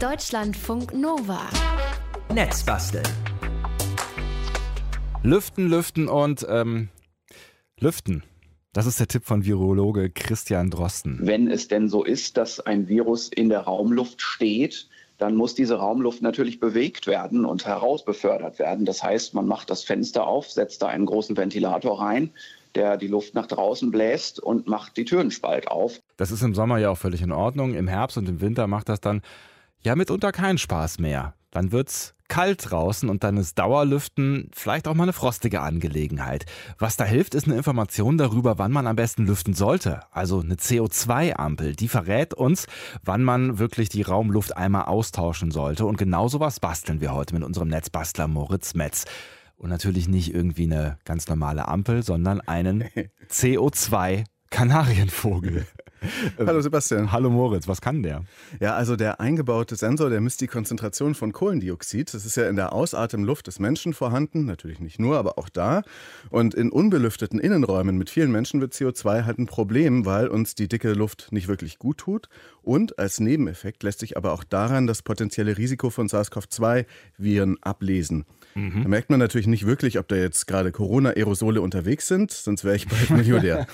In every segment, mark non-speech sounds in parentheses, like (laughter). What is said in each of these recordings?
Deutschlandfunk Nova. Netzbasteln. Lüften, lüften und ähm, lüften. Das ist der Tipp von Virologe Christian Drosten. Wenn es denn so ist, dass ein Virus in der Raumluft steht, dann muss diese Raumluft natürlich bewegt werden und herausbefördert werden. Das heißt, man macht das Fenster auf, setzt da einen großen Ventilator rein, der die Luft nach draußen bläst und macht die Türenspalt auf. Das ist im Sommer ja auch völlig in Ordnung. Im Herbst und im Winter macht das dann ja mitunter keinen Spaß mehr. Dann wird's kalt draußen und dann ist Dauerlüften vielleicht auch mal eine frostige Angelegenheit. Was da hilft, ist eine Information darüber, wann man am besten lüften sollte. Also eine CO2-Ampel, die verrät uns, wann man wirklich die Raumluft einmal austauschen sollte. Und genau sowas basteln wir heute mit unserem Netzbastler Moritz Metz. Und natürlich nicht irgendwie eine ganz normale Ampel, sondern einen (laughs) CO2-Kanarienvogel. Hallo Sebastian. Hallo Moritz, was kann der? Ja, also der eingebaute Sensor, der misst die Konzentration von Kohlendioxid. Das ist ja in der Ausatemluft des Menschen vorhanden, natürlich nicht nur, aber auch da. Und in unbelüfteten Innenräumen mit vielen Menschen wird CO2 halt ein Problem, weil uns die dicke Luft nicht wirklich gut tut. Und als Nebeneffekt lässt sich aber auch daran das potenzielle Risiko von SARS-CoV-2-Viren ablesen. Mhm. Da merkt man natürlich nicht wirklich, ob da jetzt gerade Corona-Aerosole unterwegs sind, sonst wäre ich bald (laughs) Milliardär,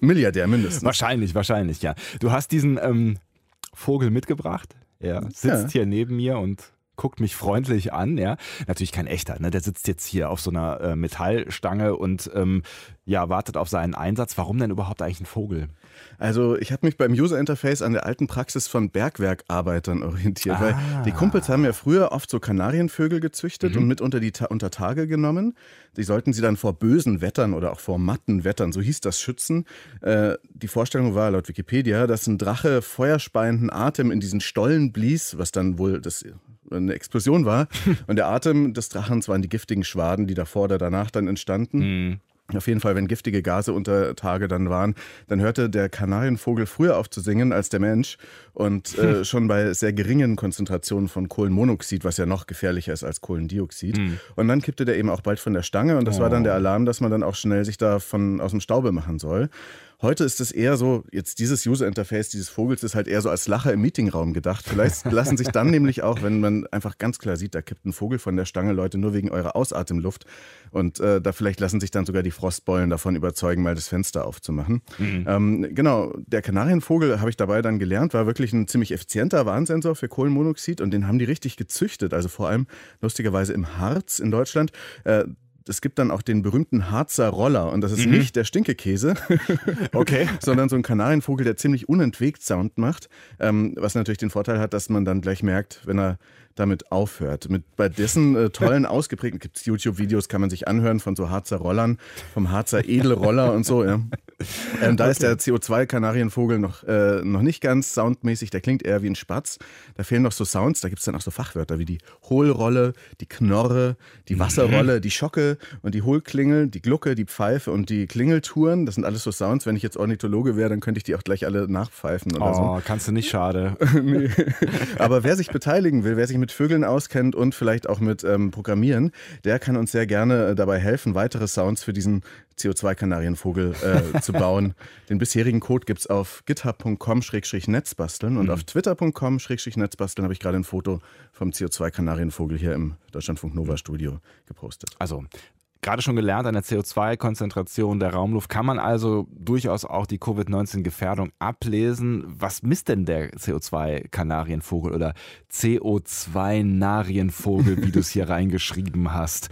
Milliardär mindestens. Wahrscheinlich, wahrscheinlich, ja. Du hast diesen ähm, Vogel mitgebracht. Er sitzt ja. hier neben mir und guckt mich freundlich an, ja. Natürlich kein echter, ne? Der sitzt jetzt hier auf so einer äh, Metallstange und ähm, ja, wartet auf seinen Einsatz. Warum denn überhaupt eigentlich ein Vogel? Also ich habe mich beim User Interface an der alten Praxis von Bergwerkarbeitern orientiert, ah. weil die Kumpels haben ja früher oft so Kanarienvögel gezüchtet mhm. und mit unter die Ta unter Tage genommen. Die sollten sie dann vor bösen Wettern oder auch vor matten Wettern, so hieß das, schützen. Äh, die Vorstellung war laut Wikipedia, dass ein Drache feuerspeienden Atem in diesen Stollen blies, was dann wohl das eine Explosion war. (laughs) Und der Atem des Drachens waren die giftigen Schwaden, die davor oder danach dann entstanden. Mhm. Auf jeden Fall, wenn giftige Gase unter Tage dann waren, dann hörte der Kanarienvogel früher auf zu singen als der Mensch und äh, (laughs) schon bei sehr geringen Konzentrationen von Kohlenmonoxid, was ja noch gefährlicher ist als Kohlendioxid. Mhm. Und dann kippte der eben auch bald von der Stange und das oh. war dann der oh. Alarm, dass man dann auch schnell sich da von, aus dem Staube machen soll. Heute ist es eher so, jetzt dieses User Interface dieses Vogels ist halt eher so als Lacher im Meetingraum gedacht. Vielleicht (laughs) lassen sich dann nämlich auch, wenn man einfach ganz klar sieht, da kippt ein Vogel von der Stange, Leute, nur wegen eurer Ausatemluft. Und äh, da vielleicht lassen sich dann sogar die Frostbeulen davon überzeugen, mal das Fenster aufzumachen. Mhm. Ähm, genau, der Kanarienvogel, habe ich dabei dann gelernt, war wirklich ein ziemlich effizienter Warnsensor für Kohlenmonoxid und den haben die richtig gezüchtet. Also vor allem lustigerweise im Harz in Deutschland. Äh, es gibt dann auch den berühmten Harzer Roller und das ist mhm. nicht der Stinkekäse, (laughs) okay. (laughs) sondern so ein Kanarienvogel, der ziemlich unentwegt Sound macht, ähm, was natürlich den Vorteil hat, dass man dann gleich merkt, wenn er damit aufhört. Mit, bei dessen äh, tollen, (laughs) ausgeprägten, gibt es YouTube-Videos, kann man sich anhören von so Harzer Rollern, vom Harzer Edelroller und so. Ja. (laughs) Ähm, da okay. ist der CO2-Kanarienvogel noch, äh, noch nicht ganz soundmäßig, der klingt eher wie ein Spatz. Da fehlen noch so Sounds, da gibt es dann auch so Fachwörter wie die Hohlrolle, die Knorre, die mhm. Wasserrolle, mhm. die Schocke und die Hohlklingel, die Glucke, die Pfeife und die Klingeltouren. Das sind alles so Sounds. Wenn ich jetzt Ornithologe wäre, dann könnte ich die auch gleich alle nachpfeifen oder oh, so. kannst du nicht, schade. (laughs) nee. Aber wer sich beteiligen will, wer sich mit Vögeln auskennt und vielleicht auch mit ähm, Programmieren, der kann uns sehr gerne äh, dabei helfen, weitere Sounds für diesen CO2-Kanarienvogel äh, (laughs) zu bauen. Den bisherigen Code gibt es auf github.com-netzbasteln und mhm. auf twitter.com-netzbasteln habe ich gerade ein Foto vom CO2-Kanarienvogel hier im Deutschlandfunk Nova Studio gepostet. Also gerade schon gelernt, an der CO2-Konzentration der Raumluft kann man also durchaus auch die Covid-19-Gefährdung ablesen. Was misst denn der CO2-Kanarienvogel oder CO2-Narienvogel, wie du es hier (laughs) reingeschrieben hast?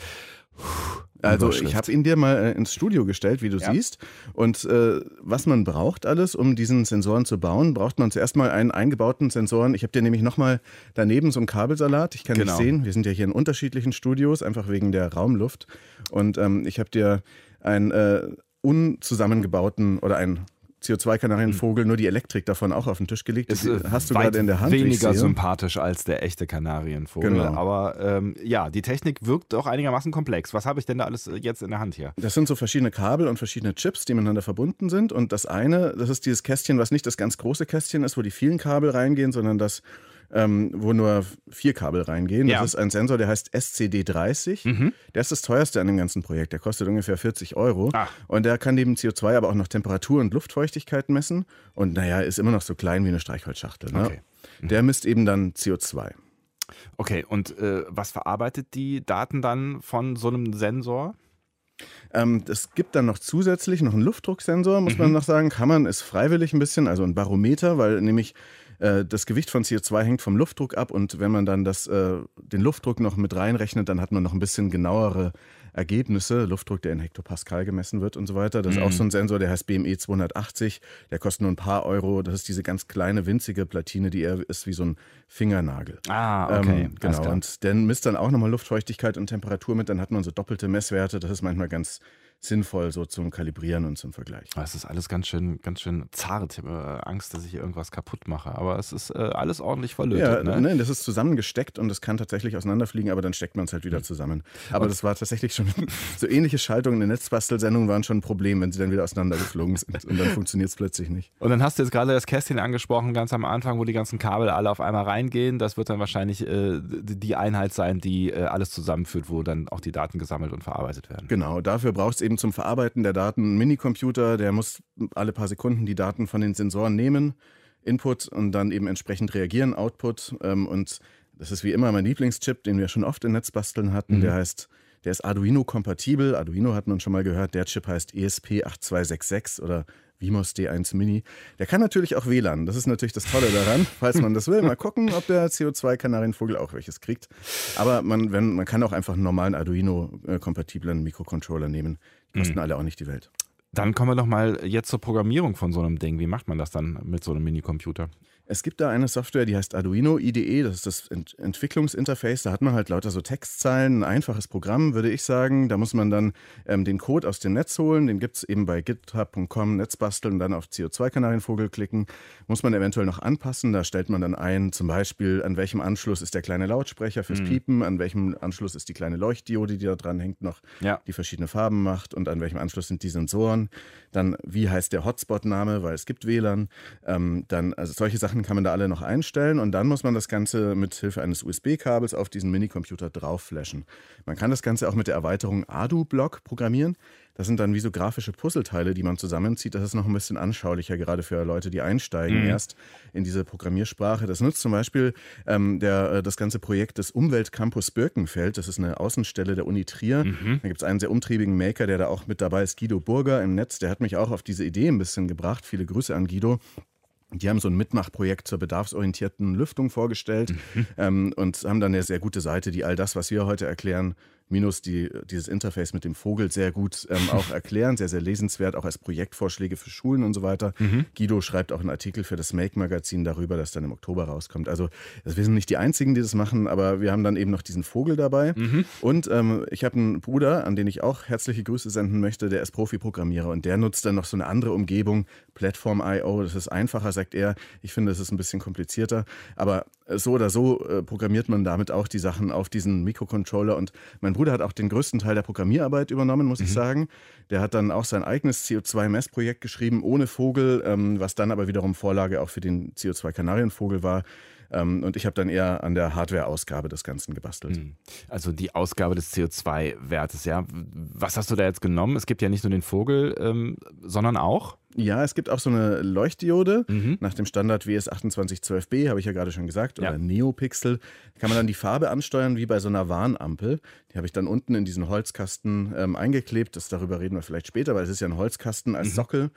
Puh. Also ich habe ihn dir mal äh, ins Studio gestellt, wie du ja. siehst. Und äh, was man braucht alles, um diesen Sensoren zu bauen, braucht man zuerst mal einen eingebauten Sensoren. Ich habe dir nämlich nochmal daneben so einen Kabelsalat. Ich kann genau. nicht sehen. Wir sind ja hier in unterschiedlichen Studios, einfach wegen der Raumluft. Und ähm, ich habe dir einen äh, unzusammengebauten oder einen CO2-Kanarienvogel nur die Elektrik davon auch auf den Tisch gelegt. Das hast du gerade in der Hand. Weniger sympathisch als der echte Kanarienvogel. Genau. Aber ähm, ja, die Technik wirkt doch einigermaßen komplex. Was habe ich denn da alles jetzt in der Hand hier? Das sind so verschiedene Kabel und verschiedene Chips, die miteinander verbunden sind. Und das eine, das ist dieses Kästchen, was nicht das ganz große Kästchen ist, wo die vielen Kabel reingehen, sondern das ähm, wo nur vier Kabel reingehen. Ja. Das ist ein Sensor, der heißt SCD30. Mhm. Der ist das teuerste an dem ganzen Projekt. Der kostet ungefähr 40 Euro. Ach. Und der kann neben CO2 aber auch noch Temperatur und Luftfeuchtigkeit messen. Und naja, ist immer noch so klein wie eine Streichholzschachtel. Ne? Okay. Der misst eben dann CO2. Okay, und äh, was verarbeitet die Daten dann von so einem Sensor? Ähm, es gibt dann noch zusätzlich noch einen Luftdrucksensor, muss mhm. man noch sagen. Kann man, ist freiwillig ein bisschen, also ein Barometer, weil nämlich äh, das Gewicht von CO2 hängt vom Luftdruck ab und wenn man dann das, äh, den Luftdruck noch mit reinrechnet, dann hat man noch ein bisschen genauere Ergebnisse, Luftdruck, der in Hektopascal gemessen wird und so weiter. Das ist auch mhm. so ein Sensor, der heißt BME 280, der kostet nur ein paar Euro. Das ist diese ganz kleine, winzige Platine, die eher ist wie so ein Fingernagel. Ah, okay. Ähm, genau, und der misst dann auch nochmal Luftfeuchtigkeit und Temperatur mit, dann hat man so doppelte Messwerte. Das ist manchmal ganz sinnvoll so zum Kalibrieren und zum Vergleich. Es ist alles ganz schön, ganz schön zart. Ich habe äh, Angst, dass ich irgendwas kaputt mache. Aber es ist äh, alles ordentlich verlötet. Ja, ne? Nein, das ist zusammengesteckt und es kann tatsächlich auseinanderfliegen, aber dann steckt man es halt wieder hm. zusammen. Aber und das war tatsächlich schon (laughs) so ähnliche Schaltungen in der Netzbastelsendung waren schon ein Problem, wenn sie dann wieder auseinandergeflogen sind und dann funktioniert es plötzlich nicht. Und dann hast du jetzt gerade das Kästchen angesprochen, ganz am Anfang, wo die ganzen Kabel alle auf einmal reingehen. Das wird dann wahrscheinlich äh, die Einheit sein, die äh, alles zusammenführt, wo dann auch die Daten gesammelt und verarbeitet werden. Genau, dafür braucht es eben zum Verarbeiten der Daten einen Minicomputer, der muss alle paar Sekunden die Daten von den Sensoren nehmen, Input und dann eben entsprechend reagieren, Output. Ähm, und das ist wie immer mein Lieblingschip, den wir schon oft in Netzbasteln hatten. Mhm. Der heißt, der ist Arduino-kompatibel. Arduino hat man schon mal gehört. Der Chip heißt ESP8266 oder Vimos D1 Mini. Der kann natürlich auch WLAN. Das ist natürlich das Tolle daran. (laughs) Falls man das will, mal gucken, ob der CO2-Kanarienvogel auch welches kriegt. Aber man, wenn, man kann auch einfach einen normalen Arduino-kompatiblen Mikrocontroller nehmen. Kosten mhm. alle auch nicht die Welt. Dann kommen wir doch mal jetzt zur Programmierung von so einem Ding. Wie macht man das dann mit so einem Minicomputer? Es gibt da eine Software, die heißt Arduino IDE, das ist das Ent Entwicklungsinterface. Da hat man halt lauter so Textzeilen, ein einfaches Programm, würde ich sagen. Da muss man dann ähm, den Code aus dem Netz holen. Den gibt es eben bei github.com, Netzbasteln und dann auf CO2-Kanarienvogel klicken. Muss man eventuell noch anpassen. Da stellt man dann ein, zum Beispiel, an welchem Anschluss ist der kleine Lautsprecher fürs mhm. Piepen, an welchem Anschluss ist die kleine Leuchtdiode, die da dran hängt, noch ja. die verschiedene Farben macht und an welchem Anschluss sind die Sensoren. Dann, wie heißt der Hotspot-Name, weil es gibt WLAN. Ähm, dann, also solche Sachen Sachen kann man da alle noch einstellen und dann muss man das Ganze mit Hilfe eines USB-Kabels auf diesen Minicomputer draufflashen. Man kann das Ganze auch mit der Erweiterung ADU-Block programmieren. Das sind dann wie so grafische Puzzleteile, die man zusammenzieht. Das ist noch ein bisschen anschaulicher, gerade für Leute, die einsteigen mhm. erst in diese Programmiersprache. Das nutzt zum Beispiel ähm, der, äh, das ganze Projekt des Umweltcampus Birkenfeld. Das ist eine Außenstelle der Uni Trier. Mhm. Da gibt es einen sehr umtriebigen Maker, der da auch mit dabei ist, Guido Burger im Netz. Der hat mich auch auf diese Idee ein bisschen gebracht. Viele Grüße an Guido. Die haben so ein Mitmachprojekt zur bedarfsorientierten Lüftung vorgestellt mhm. ähm, und haben dann eine sehr gute Seite, die all das, was wir heute erklären, minus die, dieses Interface mit dem Vogel sehr gut ähm, (laughs) auch erklären, sehr, sehr lesenswert, auch als Projektvorschläge für Schulen und so weiter. Mhm. Guido schreibt auch einen Artikel für das Make-Magazin darüber, das dann im Oktober rauskommt. Also wir sind nicht die Einzigen, die das machen, aber wir haben dann eben noch diesen Vogel dabei. Mhm. Und ähm, ich habe einen Bruder, an den ich auch herzliche Grüße senden möchte, der ist Profi-Programmierer und der nutzt dann noch so eine andere Umgebung, Platform.io. Das ist einfacher, sagt er. Ich finde, das ist ein bisschen komplizierter. Aber so oder so äh, programmiert man damit auch die Sachen auf diesen Mikrocontroller und mein Bruder hat auch den größten Teil der Programmierarbeit übernommen, muss mhm. ich sagen. Der hat dann auch sein eigenes CO2-Messprojekt geschrieben, ohne Vogel, ähm, was dann aber wiederum Vorlage auch für den CO2-Kanarienvogel war. Ähm, und ich habe dann eher an der Hardware-Ausgabe des Ganzen gebastelt. Hm. Also die Ausgabe des CO2-Wertes, ja. Was hast du da jetzt genommen? Es gibt ja nicht nur den Vogel, ähm, sondern auch. Ja, es gibt auch so eine Leuchtdiode mhm. nach dem Standard WS2812B, habe ich ja gerade schon gesagt, oder ja. Neopixel. Da kann man dann die Farbe ansteuern wie bei so einer Warnampel. Die habe ich dann unten in diesen Holzkasten ähm, eingeklebt. Das, darüber reden wir vielleicht später, weil es ist ja ein Holzkasten als mhm. Sockel.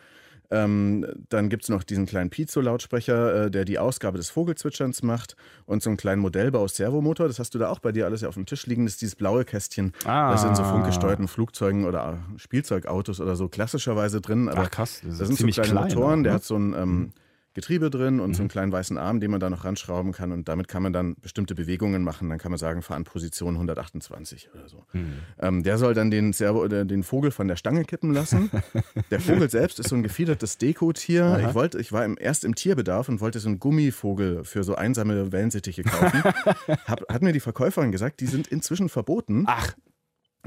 Ähm, dann gibt es noch diesen kleinen Piezo-Lautsprecher, äh, der die Ausgabe des Vogelzwitscherns macht und so einen kleinen Modellbau Servomotor. Das hast du da auch bei dir alles ja auf dem Tisch liegen. Das ist dieses blaue Kästchen. Ah. Das sind so funkgesteuerten Flugzeugen oder Spielzeugautos oder so klassischerweise drin. Aber Ach krass, das, das sind so kleine klein, Motoren. Der ne? hat so ein ähm, mhm. Getriebe drin und mhm. so einen mhm. kleinen weißen Arm, den man da noch ranschrauben kann. Und damit kann man dann bestimmte Bewegungen machen. Dann kann man sagen, fahr an Position 128 oder so. Mhm. Ähm, der soll dann den, Servo, äh, den Vogel von der Stange kippen lassen. (laughs) der Vogel selbst ist so ein gefiedertes Dekotier. Ich, wollte, ich war im, erst im Tierbedarf und wollte so einen Gummivogel für so einsame Wellensittiche kaufen. (laughs) Hab, hat mir die Verkäuferin gesagt, die sind inzwischen verboten. Ach.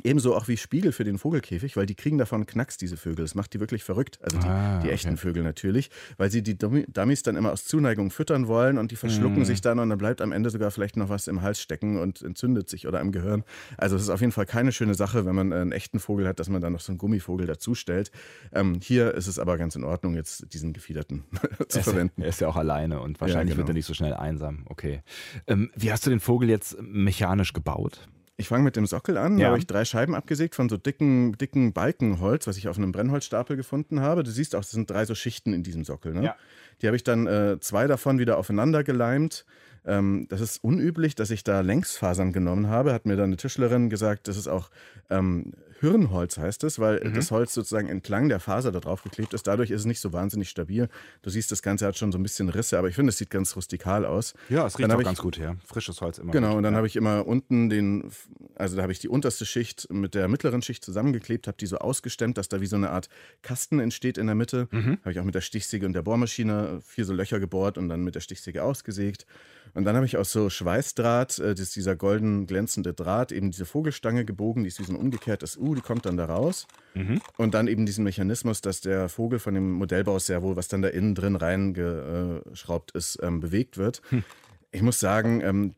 Ebenso auch wie Spiegel für den Vogelkäfig, weil die kriegen davon Knacks, diese Vögel. Das macht die wirklich verrückt. Also die, Ah, die okay. echten Vögel natürlich, weil sie die Dummi- Dummies dann immer aus Zuneigung füttern wollen und die verschlucken Mhm. sich dann und dann bleibt am Ende sogar vielleicht noch was im Hals stecken und entzündet sich oder im Gehirn. Also es ist auf jeden Fall keine schöne Sache, wenn man einen echten Vogel hat, dass man dann noch so einen Gummivogel dazustellt. Ähm, hier ist es aber ganz in Ordnung, jetzt diesen gefiederten (laughs) zu Er verwenden. er ist ja auch alleine und wahrscheinlich genau. wird er nicht so schnell einsam. Okay. Ähm, wie hast du den Vogel jetzt mechanisch gebaut? Ich fange mit dem Sockel an. Ja. Da habe ich drei Scheiben abgesägt von so dicken, dicken Balkenholz, was ich auf einem Brennholzstapel gefunden habe. Du siehst auch, es sind drei so Schichten in diesem Sockel. Ne? Ja. Die habe ich dann äh, zwei davon wieder aufeinander geleimt. Ähm, das ist unüblich, dass ich da Längsfasern genommen habe. Hat mir dann eine Tischlerin gesagt, das ist auch ähm, Hirnholz heißt es, weil Mhm. das Holz sozusagen entlang der Faser da drauf geklebt ist. Dadurch ist es nicht so wahnsinnig stabil. Du siehst, das Ganze hat schon so ein bisschen Risse, aber ich finde, es sieht ganz rustikal aus. Ja, es riecht auch ich- ganz gut her. Frisches Holz immer. Genau, gut. und dann ja. habe ich immer unten den, also da habe ich die unterste Schicht mit der mittleren Schicht zusammengeklebt, habe die so ausgestemmt, dass da wie so eine Art Kasten entsteht in der Mitte. Mhm. Habe ich auch mit der Stichsäge und der Bohrmaschine vier so Löcher gebohrt und dann mit der Stichsäge ausgesägt. Und dann habe ich aus so Schweißdraht, äh, das ist dieser golden glänzende Draht, eben diese Vogelstange gebogen, die ist wie so ein umgekehrtes U, die kommt dann da raus. Mhm. Und dann eben diesen Mechanismus, dass der Vogel von dem Modellbauservo, was dann da innen drin reingeschraubt ist, ähm, bewegt wird. Ich muss sagen, ähm,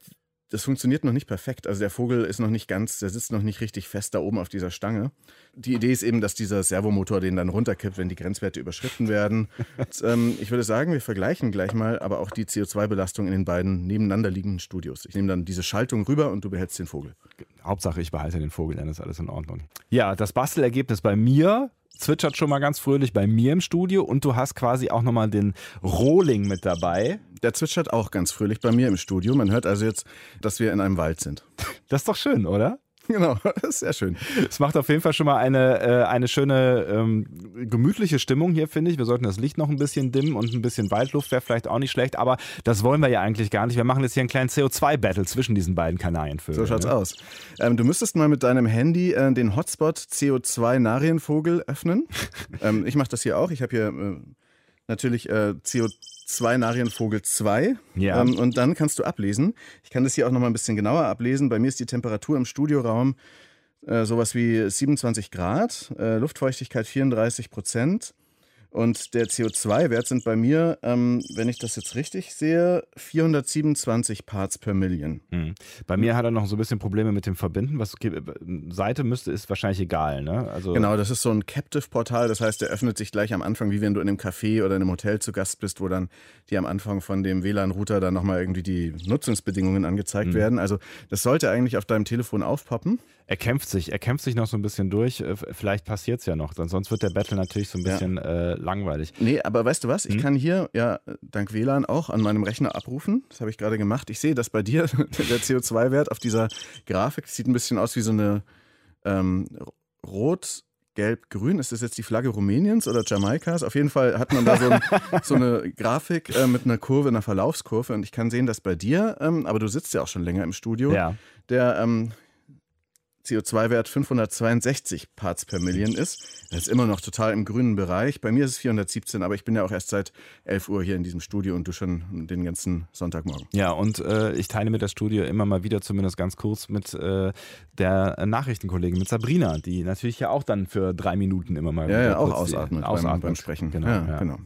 das funktioniert noch nicht perfekt. Also der Vogel ist noch nicht ganz, der sitzt noch nicht richtig fest da oben auf dieser Stange. Die Idee ist eben, dass dieser Servomotor den dann runterkippt, wenn die Grenzwerte überschritten werden. Und, ähm, ich würde sagen, wir vergleichen gleich mal aber auch die CO2-Belastung in den beiden nebeneinander liegenden Studios. Ich nehme dann diese Schaltung rüber und du behältst den Vogel. Hauptsache, ich behalte den Vogel, dann ist alles in Ordnung. Ja, das Bastelergebnis bei mir zwitschert schon mal ganz fröhlich bei mir im Studio und du hast quasi auch nochmal den Rohling mit dabei. Der zwitschert auch ganz fröhlich bei mir im Studio. Man hört also jetzt, dass wir in einem Wald sind. Das ist doch schön, oder? (laughs) Genau, das (laughs) ist sehr schön. Es macht auf jeden Fall schon mal eine, äh, eine schöne ähm, gemütliche Stimmung hier, finde ich. Wir sollten das Licht noch ein bisschen dimmen und ein bisschen Waldluft wäre vielleicht auch nicht schlecht, aber das wollen wir ja eigentlich gar nicht. Wir machen jetzt hier einen kleinen CO2-Battle zwischen diesen beiden Kanarienvögeln. So schaut's ne? aus. Ähm, du müsstest mal mit deinem Handy äh, den Hotspot CO2 Narienvogel öffnen. (laughs) ähm, ich mache das hier auch. Ich habe hier äh, natürlich äh, CO2 Narienvogel 2. Ja. Ähm, und dann kannst du ablesen. Ich kann das hier auch noch mal ein bisschen genauer ablesen. Bei mir ist die Temperatur im Studioraum äh, sowas wie 27 Grad, äh, Luftfeuchtigkeit 34 Prozent. Und der CO2-Wert sind bei mir, ähm, wenn ich das jetzt richtig sehe, 427 Parts per Million. Hm. Bei mir hat er noch so ein bisschen Probleme mit dem Verbinden. Was Seite müsste, ist wahrscheinlich egal, ne? Also Genau, das ist so ein Captive-Portal. Das heißt, der öffnet sich gleich am Anfang, wie wenn du in einem Café oder in einem Hotel zu Gast bist, wo dann die am Anfang von dem WLAN-Router dann nochmal irgendwie die Nutzungsbedingungen angezeigt werden. Also das sollte eigentlich auf deinem Telefon aufpoppen. er kämpft sich, er kämpft sich noch so ein bisschen durch. Äh, Vielleicht passiert es ja noch, sonst wird der Battle natürlich so ein Ja. bisschen äh, langweilig. Nee, aber weißt du was? Ich Hm? kann hier ja dank WLAN auch an meinem Rechner abrufen. Das habe ich gerade gemacht. Ich sehe, dass bei dir (laughs) der CO2-Wert auf dieser Grafik sieht ein bisschen aus wie so eine ähm, rot. Gelb-Grün, ist das jetzt die Flagge Rumäniens oder Jamaikas? Auf jeden Fall hat man da so, ein, so eine Grafik äh, mit einer Kurve, einer Verlaufskurve. Und ich kann sehen, dass bei dir, ähm, aber du sitzt ja auch schon länger im Studio, Ja. der ähm, CO2-Wert 562 Parts per Million ist. Das ist immer noch total im grünen Bereich. Bei mir ist es 417, aber ich bin ja auch erst seit 11 Uhr hier in diesem Studio und du schon den ganzen Sonntagmorgen. Ja, und äh, ich teile mir das Studio immer mal wieder, zumindest ganz kurz, mit äh, der Nachrichtenkollegin, mit Sabrina, die natürlich ja auch dann für drei Minuten immer mal Ja, wieder ja, auch die- ausatmet, beim, beim Sprechen. Genau, ja, ja. genau.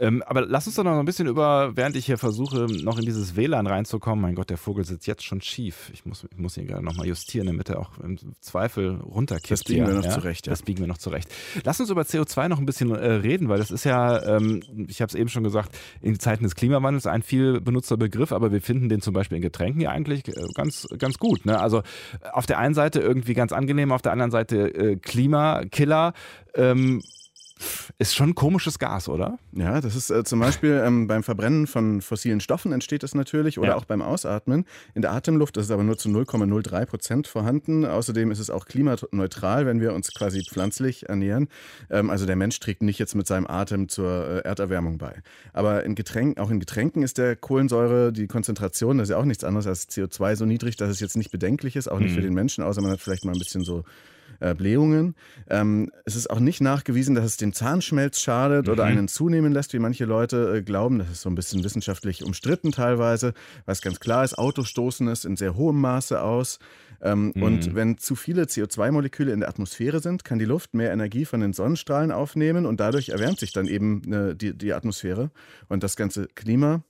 Ähm, aber lass uns doch noch ein bisschen über, während ich hier versuche, noch in dieses WLAN reinzukommen. Mein Gott, der Vogel sitzt jetzt schon schief. Ich muss, ich muss ihn gerade nochmal justieren, damit er auch im Zweifel runterkippt. Das biegen hier, wir noch zurecht, ja. Das biegen wir noch zurecht. Lass uns über CO2 noch ein bisschen äh, reden, weil das ist ja, ähm, ich habe es eben schon gesagt, in Zeiten des Klimawandels ein viel benutzter Begriff, aber wir finden den zum Beispiel in Getränken ja eigentlich äh, ganz, ganz gut. Ne? Also äh, auf der einen Seite irgendwie ganz angenehm, auf der anderen Seite äh, Klimakiller. Ähm, ist schon ein komisches Gas, oder? Ja, das ist äh, zum Beispiel ähm, beim Verbrennen von fossilen Stoffen entsteht das natürlich oder Ja. auch beim Ausatmen. In der Atemluft ist es aber nur zu 0,03 Prozent vorhanden. Außerdem ist es auch klimaneutral, wenn wir uns quasi pflanzlich ernähren. Ähm, also der Mensch trägt nicht jetzt mit seinem Atem zur äh, Erderwärmung bei. Aber in Getränken, auch in Getränken ist der Kohlensäure, die Konzentration, das ist ja auch nichts anderes als CO2 so niedrig, dass es jetzt nicht bedenklich ist, auch nicht Mhm. für den Menschen, außer man hat vielleicht mal ein bisschen so äh, Blähungen. Ähm, es ist auch nicht nachgewiesen, dass es dem Zahnschmelz schadet mhm. oder einen zunehmen lässt, wie manche Leute äh, glauben. Das ist so ein bisschen wissenschaftlich umstritten teilweise, was ganz klar ist. Autos stoßen es in sehr hohem Maße aus. Ähm, mhm. Und wenn zu viele CO2-Moleküle in der Atmosphäre sind, kann die Luft mehr Energie von den Sonnenstrahlen aufnehmen und dadurch erwärmt sich dann eben äh, die, die Atmosphäre und das ganze Klima.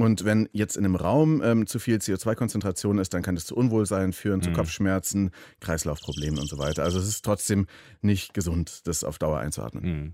Und wenn jetzt in einem Raum ähm, zu viel CO2-Konzentration ist, dann kann das zu Unwohlsein führen, mhm. zu Kopfschmerzen, Kreislaufproblemen und so weiter. Also es ist trotzdem nicht gesund, das auf Dauer einzuatmen. Mhm.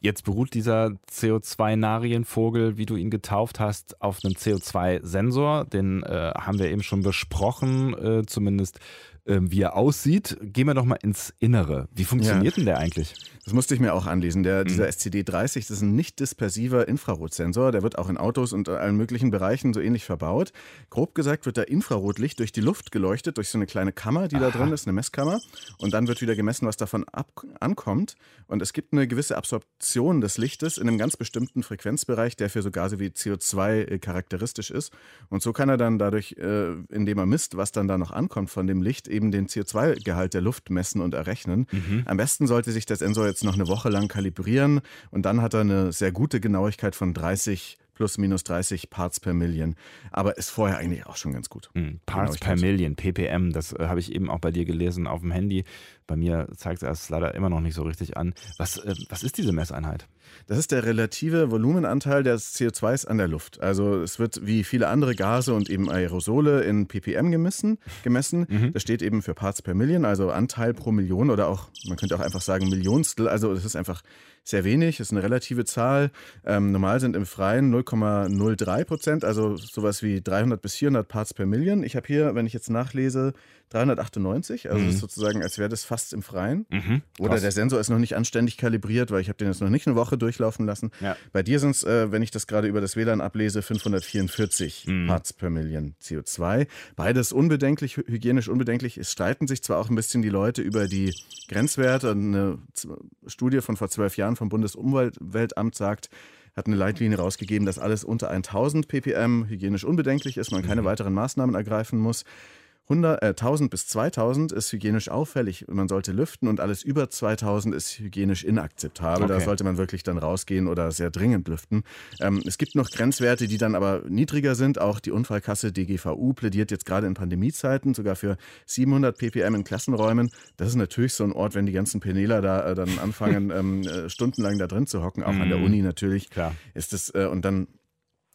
Jetzt beruht dieser CO2-Narienvogel, wie du ihn getauft hast, auf einem CO2-Sensor. Den äh, haben wir eben schon besprochen, äh, zumindest ähm, wie er aussieht. Gehen wir doch mal ins Innere. Wie funktioniert ja. denn der eigentlich? Das musste ich mir auch anlesen. Der, mhm. Dieser SCD-30, das ist ein nicht dispersiver Infrarotsensor. Der wird auch in Autos und allen möglichen Bereichen so ähnlich verbaut. Grob gesagt wird da Infrarotlicht durch die Luft geleuchtet, durch so eine kleine Kammer, die Aha. da drin ist, eine Messkammer. Und dann wird wieder gemessen, was davon ab ankommt. Und es gibt eine gewisse Absorption des Lichtes in einem ganz bestimmten Frequenzbereich, der für so Gase wie CO2 äh, charakteristisch ist. Und so kann er dann dadurch, äh, indem er misst, was dann da noch ankommt von dem Licht, eben den CO2-Gehalt der Luft messen und errechnen. Mhm. Am besten sollte sich der Sensor jetzt noch eine Woche lang kalibrieren und dann hat er eine sehr gute Genauigkeit von 30 plus minus 30 Parts per Million. Aber ist vorher eigentlich auch schon ganz gut. Mhm. Parts per Million, ppm, das äh, habe ich eben auch bei dir gelesen auf dem Handy. Bei mir zeigt es leider immer noch nicht so richtig an. Was, äh, was ist diese Messeinheit? Das ist der relative Volumenanteil des CO2s an der Luft. Also es wird wie viele andere Gase und eben Aerosole in ppm gemessen. gemessen. Mhm. Das steht eben für Parts per Million, also Anteil pro Million oder auch, man könnte auch einfach sagen Millionstel. Also es ist einfach sehr wenig, ist eine relative Zahl. Ähm, normal sind im Freien 0,03 Prozent, also sowas wie 300 bis 400 Parts per Million. Ich habe hier, wenn ich jetzt nachlese, 398, also mhm. sozusagen, als wäre das fast im Freien. Mhm. Oder der Sensor ist noch nicht anständig kalibriert, weil ich habe den jetzt noch nicht eine Woche durchlaufen lassen. Ja. Bei dir sind es, äh, wenn ich das gerade über das WLAN ablese, 544 mhm. Parts per Million CO2. Beides unbedenklich, hygienisch unbedenklich. Es streiten sich zwar auch ein bisschen die Leute über die Grenzwerte. Eine Studie von vor zwölf Jahren vom Bundesumweltamt sagt, hat eine Leitlinie rausgegeben, dass alles unter 1000 ppm hygienisch unbedenklich ist, man keine mhm. weiteren Maßnahmen ergreifen muss. 100, äh, 1000 bis 2000 ist hygienisch auffällig, man sollte lüften und alles über 2000 ist hygienisch inakzeptabel. Okay. Da sollte man wirklich dann rausgehen oder sehr dringend lüften. Ähm, es gibt noch Grenzwerte, die dann aber niedriger sind. Auch die Unfallkasse DGVU plädiert jetzt gerade in Pandemiezeiten sogar für 700 ppm in Klassenräumen. Das ist natürlich so ein Ort, wenn die ganzen Peneler da äh, dann anfangen, (laughs) ähm, äh, stundenlang da drin zu hocken, auch mm. an der mhm. Uni natürlich. Klar. Ist das, äh, und dann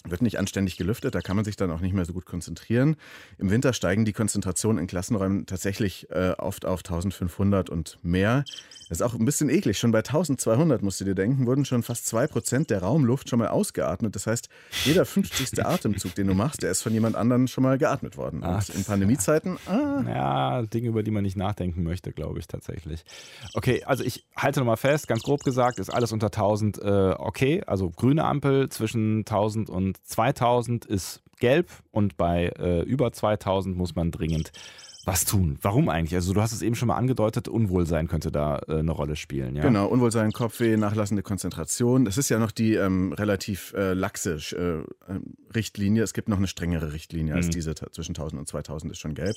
wird nicht anständig gelüftet, da kann man sich dann auch nicht mehr so gut konzentrieren. Im Winter steigen die Konzentrationen in Klassenräumen tatsächlich äh, oft auf 1500 und mehr. Das ist auch ein bisschen eklig. Schon bei 1200, musst du dir denken, wurden schon fast 2% der Raumluft schon mal ausgeatmet. Das heißt, jeder 50. (laughs) Atemzug, den du machst, der ist von jemand anderem schon mal geatmet worden. Ach, und in Pandemiezeiten. Ah. Ja, Dinge, über die man nicht nachdenken möchte, glaube ich tatsächlich. Okay, also ich halte nochmal fest, ganz grob gesagt, ist alles unter 1000 äh, okay. Also grüne Ampel zwischen 1000 und 2000 ist gelb und bei äh, über 2000 muss man dringend was tun. Warum eigentlich? Also du hast es eben schon mal angedeutet, Unwohlsein könnte da äh, eine Rolle spielen. Ja? Genau, Unwohlsein, Kopfweh, nachlassende Konzentration. Das ist ja noch die ähm, relativ äh, laxe äh, ähm, Richtlinie. Es gibt noch eine strengere Richtlinie als mhm. diese zwischen 1000 und 2000 ist schon gelb.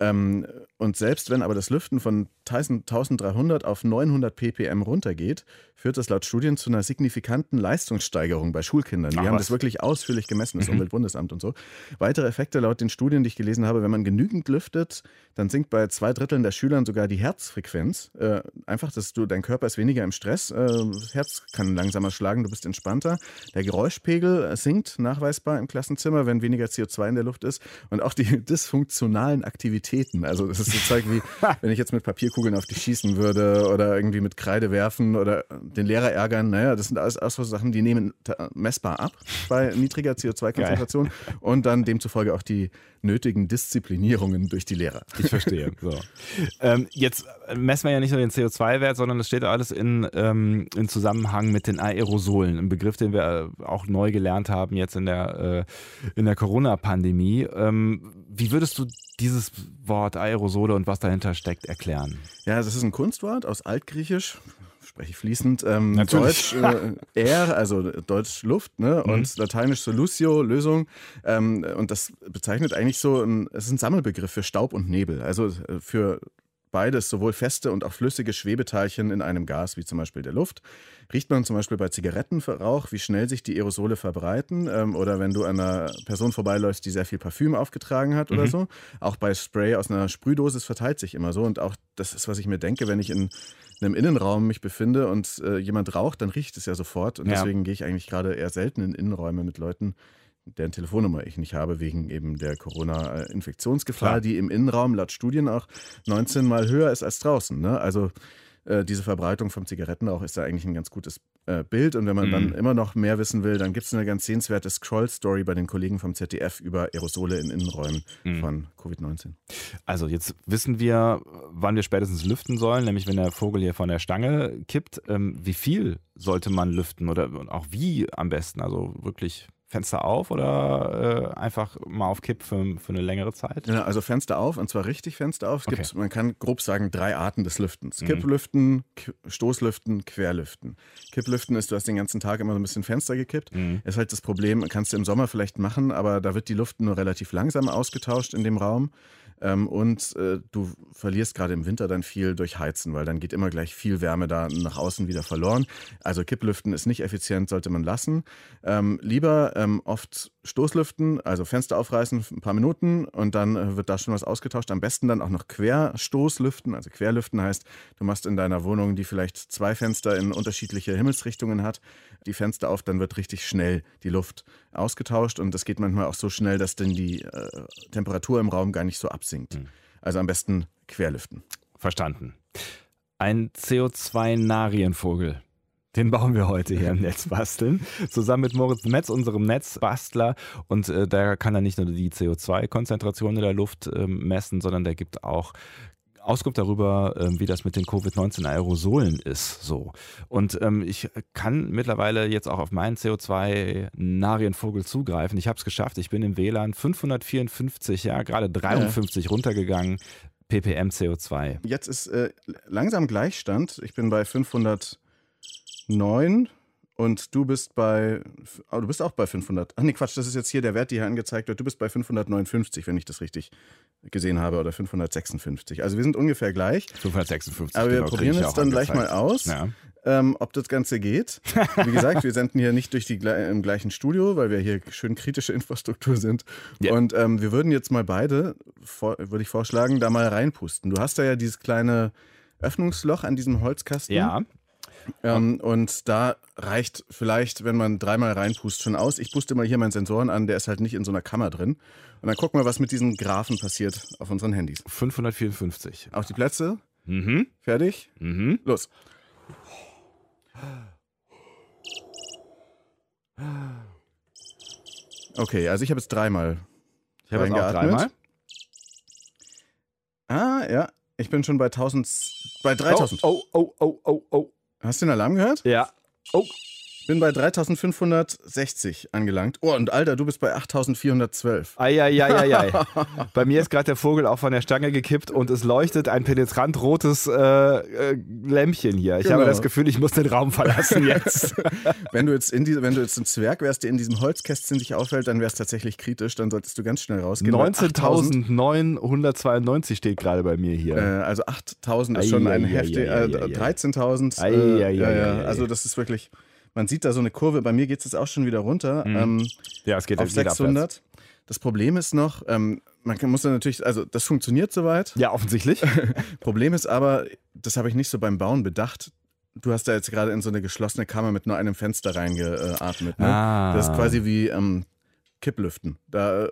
Ähm, und selbst wenn aber das Lüften von 1300 auf 900 ppm runtergeht, führt das laut Studien zu einer signifikanten Leistungssteigerung bei Schulkindern. Die Ach, haben was? das wirklich ausführlich gemessen, das mhm. Umweltbundesamt und so. Weitere Effekte laut den Studien, die ich gelesen habe, wenn man genügend lüftet, dann sinkt bei zwei Dritteln der Schülern sogar die Herzfrequenz. Äh, einfach, dass du, dein Körper ist weniger im Stress, äh, das Herz kann langsamer schlagen, du bist entspannter. Der Geräuschpegel sinkt nachweisbar im Klassenzimmer, wenn weniger CO2 in der Luft ist. Und auch die (laughs) dysfunktionalen Aktivitäten. Also das ist sozusagen wie, (laughs) wenn ich jetzt mit Papierkugeln auf dich schießen würde oder irgendwie mit Kreide werfen oder den Lehrer ärgern. Naja, das sind alles, alles Sachen, die nehmen messbar ab bei (laughs) niedriger CO2-Konzentration und dann demzufolge auch die nötigen Disziplinierungen durch die Lehrer. Ich verstehe. So. Ähm, jetzt messen wir ja nicht nur den CO2-Wert, sondern es steht alles in, ähm, in Zusammenhang mit den Aerosolen, ein Begriff, den wir äh, auch neu gelernt haben jetzt in der, äh, der Corona-Pandemie. Ähm, wie würdest du dieses Wort Aerosole und was dahinter steckt erklären? Ja, das ist ein Kunstwort aus Altgriechisch, spreche ich fließend. Ähm, Deutsch äh, Air, also Deutsch Luft, ne? Mhm. und Lateinisch Solutio, Lösung. Ähm, und das bezeichnet eigentlich so, ein, es ist ein Sammelbegriff für Staub und Nebel. Also äh, für beides, sowohl feste und auch flüssige Schwebeteilchen in einem Gas, wie zum Beispiel der Luft. Riecht man zum Beispiel bei Zigarettenrauch, wie schnell sich die Aerosole verbreiten ähm, oder wenn du einer Person vorbeiläufst, die sehr viel Parfüm aufgetragen hat oder Mhm. so. Auch bei Spray aus einer Sprühdose, es verteilt sich immer so und auch das ist, was ich mir denke, wenn ich in einem Innenraum mich befinde und äh, jemand raucht, dann riecht es ja sofort und Ja. deswegen gehe ich eigentlich gerade eher selten in Innenräume mit Leuten, deren Telefonnummer ich nicht habe, wegen eben der Corona-Infektionsgefahr, die im Innenraum laut Studien auch 19 Mal höher ist als draußen. Ne? Also äh, diese Verbreitung vom Zigarettenrauch ist da eigentlich ein ganz gutes äh, Bild. Und wenn man Mhm. dann immer noch mehr wissen will, dann gibt es eine ganz sehenswerte Scroll-Story bei den Kollegen vom ZDF über Aerosole in Innenräumen Mhm. von Covid-19. Also jetzt wissen wir, wann wir spätestens lüften sollen, nämlich wenn der Vogel hier von der Stange kippt. Ähm, wie viel sollte man lüften oder auch wie am besten? Also wirklich Fenster auf oder äh, einfach mal auf Kipp für, für eine längere Zeit? Ja, also Fenster auf, und zwar richtig Fenster auf. Es gibt, Okay. man kann grob sagen, drei Arten des Lüftens. Mhm. Kipplüften, Stoßlüften, Querlüften. Kipplüften ist, du hast den ganzen Tag immer so ein bisschen Fenster gekippt. Mhm. Ist halt das Problem, kannst du im Sommer vielleicht machen, aber da wird die Luft nur relativ langsam ausgetauscht in dem Raum. Ähm, und äh, du verlierst gerade im Winter dann viel durch Heizen, weil dann geht immer gleich viel Wärme da nach außen wieder verloren. Also Kipplüften ist nicht effizient, sollte man lassen. Ähm, lieber ähm, oft Stoßlüften, also Fenster aufreißen, ein paar Minuten und dann äh, wird da schon was ausgetauscht. Am besten dann auch noch Querstoßlüften. Also Querlüften heißt, du machst in deiner Wohnung, die vielleicht zwei Fenster in unterschiedliche Himmelsrichtungen hat, die Fenster auf, dann wird richtig schnell die Luft ausgetauscht und das geht manchmal auch so schnell, dass dann die äh, Temperatur im Raum gar nicht so absinkt. Mhm. Also am besten Querlüften. Verstanden. Ein CO2-Narienvogel. Den bauen wir heute hier im Netz basteln. Zusammen mit Moritz Metz, unserem Netzbastler. Und äh, da kann er nicht nur die CO2-Konzentration in der Luft ähm, messen, sondern der gibt auch Auskunft darüber, ähm, wie das mit den Covid-19-Aerosolen ist. So. Und ähm, ich kann mittlerweile jetzt auch auf meinen CO2-Narienvogel zugreifen. Ich habe es geschafft. Ich bin im WLAN 554, ja, gerade 53 runtergegangen. ppm CO2. Jetzt ist äh, langsam Gleichstand. Ich bin bei 509 und du bist bei, oh, du bist auch bei 500. Ach nee, Quatsch, das ist jetzt hier der Wert, der hier angezeigt wird. Du bist bei 559, wenn ich das richtig gesehen habe, oder 556. Also wir sind ungefähr gleich. 556. Aber wir genau, probieren jetzt dann gleich mal angezeigt. aus, Ja. ähm, ob das Ganze geht. Wie gesagt, wir senden hier nicht durch die im gleichen Studio, weil wir hier schön kritische Infrastruktur sind. Ja. Und ähm, wir würden jetzt mal beide, würde ich vorschlagen, da mal reinpusten. Du hast da ja dieses kleine Öffnungsloch an diesem Holzkasten. ja, Ähm, und da reicht vielleicht, wenn man dreimal reinpust, schon aus. Ich puste mal hier meinen Sensoren an, der ist halt nicht in so einer Kammer drin. Und dann gucken wir, was mit diesen Graphen passiert auf unseren Handys. 554. Auf die Plätze, Mhm. fertig, Mhm. los. Okay, also ich habe jetzt dreimal. Ich habe jetzt auch dreimal. Ah, ja, ich bin schon bei 1000, bei 3000. Oh, oh, oh, oh, oh. Hast du den Alarm gehört? Ja. Oh, Bin bei 3560 angelangt. Oh, und Alter, du bist bei 8412. Eieieiei. (laughs) Bei mir ist gerade der Vogel auch von der Stange gekippt und es leuchtet ein penetrant rotes äh, äh, Lämpchen hier. Ich Genau. habe das Gefühl, ich muss den Raum verlassen (laughs) jetzt. Wenn du jetzt in diese, wenn du jetzt ein Zwerg wärst, der in diesem Holzkästchen sich aufhält, dann wäre es tatsächlich kritisch, dann solltest du ganz schnell rausgehen. weil 8000, 19.992 steht gerade bei mir hier. Äh, also 8000 ist schon ein Ei, ei, heftig, ei, äh, ei, ei. 13.000. Ei, äh, ei. Also das ist wirklich, man sieht da so eine Kurve, bei mir geht es jetzt auch schon wieder runter. Mhm. Ähm, ja, es geht auf jetzt wieder abwärts. 600. Das Problem ist noch, ähm, man muss dann natürlich, also das funktioniert soweit. Ja, offensichtlich. (laughs) Problem ist aber, das habe ich nicht so beim Bauen bedacht. Du hast da jetzt gerade in so eine geschlossene Kammer mit nur einem Fenster reingeatmet. Ne? Ah. Das ist quasi wie ähm, Kipplüften. Da äh,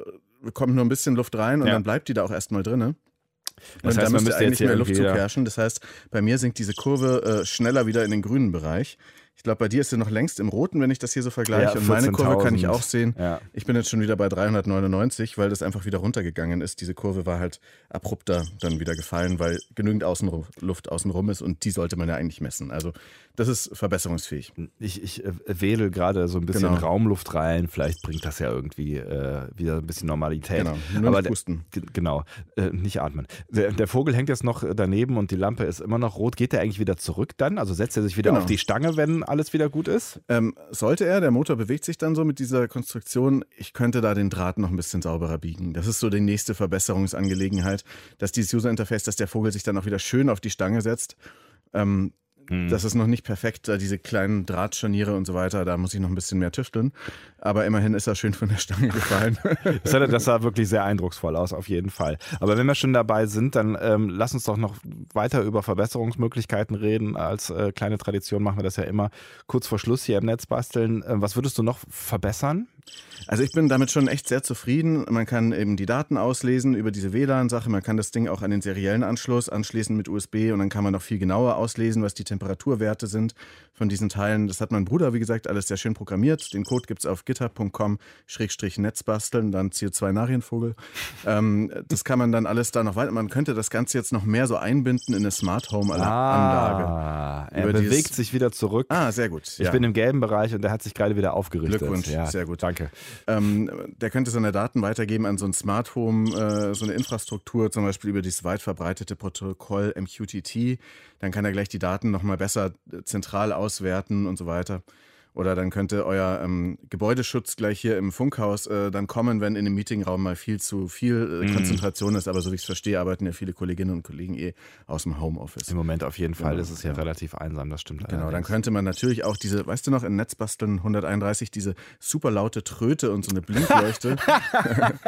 kommt nur ein bisschen Luft rein und Ja. dann bleibt die da auch erstmal drin. Das und heißt, da man müsste eigentlich mehr Luft zuherrschen. Das heißt, bei mir sinkt diese Kurve äh, schneller wieder in den grünen Bereich. Ich glaube, bei dir ist sie noch längst im roten, wenn ich das hier so vergleiche. Ja, und meine Kurve kann ich 14.000. auch sehen. Ja. Ich bin jetzt schon wieder bei 399, weil das einfach wieder runtergegangen ist. Diese Kurve war halt abrupter dann wieder gefallen, weil genügend Außenru Luft außenrum ist und die sollte man ja eigentlich messen. Also das ist verbesserungsfähig. Ich, ich äh, wähle gerade so ein bisschen Genau. Raumluft rein. Vielleicht bringt das ja irgendwie äh, wieder ein bisschen Normalität. Genau, nur Aber der- pusten. Genau, äh, nicht atmen. Der, der Vogel hängt jetzt noch daneben und die Lampe ist immer noch rot. Geht der eigentlich wieder zurück dann? Also setzt er sich wieder Genau. auf die Stange, wenn alles wieder gut ist? Ähm, sollte er, der Motor bewegt sich dann so mit dieser Konstruktion. Ich könnte da den Draht noch ein bisschen sauberer biegen. Das ist so die nächste Verbesserungsangelegenheit, dass dieses User Interface, dass der Vogel sich dann auch wieder schön auf die Stange setzt. Ähm, hm. Das ist noch nicht perfekt, diese kleinen Drahtscharniere und so weiter, da muss ich noch ein bisschen mehr tüfteln. Aber immerhin ist er schön von der Stange gefallen. (laughs) das, sah, das sah wirklich sehr eindrucksvoll aus, auf jeden Fall. Aber wenn wir schon dabei sind, dann ähm, lass uns doch noch weiter über Verbesserungsmöglichkeiten reden. Als äh, kleine Tradition machen wir das ja immer kurz vor Schluss hier im Netz basteln. Äh, was würdest du noch verbessern? Also ich bin damit schon echt sehr zufrieden. Man kann eben die Daten auslesen über diese WLAN-Sache. Man kann das Ding auch an den seriellen Anschluss anschließen mit USB und dann kann man noch viel genauer auslesen, was die Temperaturwerte sind von diesen Teilen. Das hat mein Bruder, wie gesagt, alles sehr schön programmiert. Den Code gibt es auf github.com-netzbasteln, dann CO2-Narienvogel. ähm, das kann man dann alles da noch weiter. Man könnte das Ganze jetzt noch mehr so einbinden in eine Smart Home-Anlage. Ah, er bewegt dieses... sich wieder zurück. Ah, sehr gut. Ja. Ich bin im gelben Bereich und der hat sich gerade wieder aufgerichtet. Glückwunsch, ja, sehr gut. Danke. Ähm, der könnte seine Daten weitergeben an so ein Smart Home, äh, so eine Infrastruktur, zum Beispiel über dieses weit verbreitete Protokoll MQTT. Dann kann er gleich die Daten nochmal besser äh, zentral auswerten und so weiter. Oder dann könnte euer ähm, Gebäudeschutz gleich hier im Funkhaus äh, dann kommen, wenn in dem Meetingraum mal viel zu viel äh, mhm. Konzentration ist. Aber so wie ich es verstehe, arbeiten ja viele Kolleginnen und Kollegen eh aus dem Homeoffice. Im Moment auf jeden Fall genau. ist es ja, ja, relativ einsam, das stimmt. Genau, allerdings. dann könnte man natürlich auch diese, weißt du noch, in Netzbasteln 131 diese super laute Tröte und so eine Blinkleuchte. (laughs) (laughs) Habe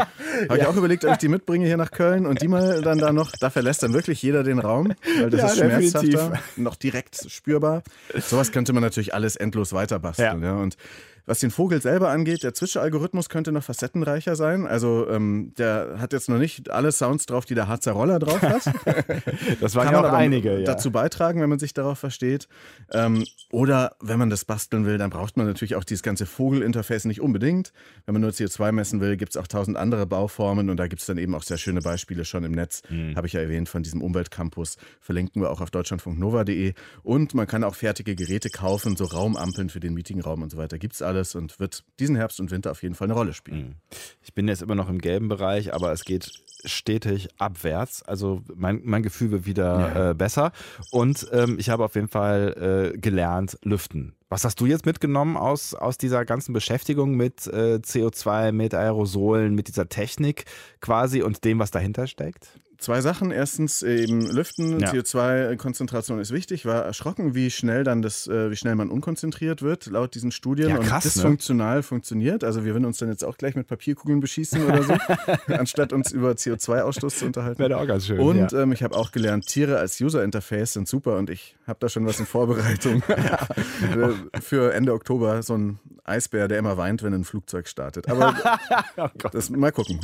ja. ich auch überlegt, ob ich die mitbringe hier nach Köln und die mal dann da noch, da verlässt dann wirklich jeder den Raum, weil das ja, ist schmerzhafter, noch direkt spürbar. Sowas könnte man natürlich alles endlos weiter basteln. Ja. ja. Und was den Vogel selber angeht, der Zwischenalgorithmus könnte noch facettenreicher sein. Also ähm, der hat jetzt noch nicht alle Sounds drauf, die der Harzer Roller drauf hat. (laughs) das waren ja auch einige. Ja. Dazu beitragen, wenn man sich darauf versteht. Ähm, oder wenn man das basteln will, dann braucht man natürlich auch dieses ganze Vogelinterface nicht unbedingt. Wenn man nur CO2 messen will, gibt es auch tausend andere Bauformen und da gibt es dann eben auch sehr schöne Beispiele schon im Netz. Mhm. Habe ich ja erwähnt von diesem Umweltcampus. Verlinken wir auch auf deutschlandfunknova.de. Und man kann auch fertige Geräte kaufen, so Raumampeln für den Meetingraum und so weiter. Gibt es alles alles und wird diesen Herbst und Winter auf jeden Fall eine Rolle spielen. Mhm. Ich bin jetzt immer noch im gelben Bereich, aber es geht stetig abwärts. Also mein, mein Gefühl wird wieder ja. äh, besser. Und ähm, ich habe auf jeden Fall äh, gelernt, lüften. Was hast du jetzt mitgenommen aus, aus dieser ganzen Beschäftigung mit äh, CO2, mit Aerosolen, mit dieser Technik quasi und dem, was dahinter steckt? Zwei Sachen. Erstens eben Lüften, ja. CO2-Konzentration ist wichtig. Ich war erschrocken, wie schnell dann das, äh, wie schnell man unkonzentriert wird, laut diesen Studien. Ja, krass, und dysfunktional ne? funktioniert. Also wir würden uns dann jetzt auch gleich mit Papierkugeln beschießen oder so, (laughs) anstatt uns über CO2-Ausstoß zu unterhalten. Wäre auch ganz schön. Und ja. ähm, ich habe auch gelernt, Tiere als User-Interface sind super und ich habe da schon was in Vorbereitung (laughs) für Ende Oktober. So ein Eisbär, der immer weint, wenn ein Flugzeug startet. Aber (laughs) oh das, mal gucken.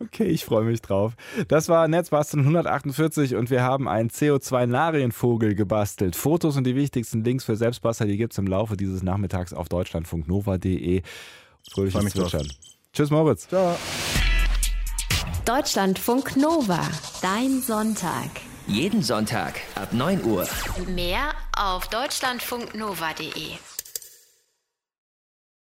okay, ich freue mich drauf. Das war Netzbasteln 148 und wir haben einen CO2-Narienvogel gebastelt. Fotos und die wichtigsten Links für Selbstbastler, die gibt es im Laufe dieses Nachmittags auf deutschlandfunknova.de. Fröhliches Zwitschern. Tschüss, Moritz. Ciao. Deutschlandfunk Nova, dein Sonntag. Jeden Sonntag ab 9 Uhr. Mehr auf deutschlandfunknova.de.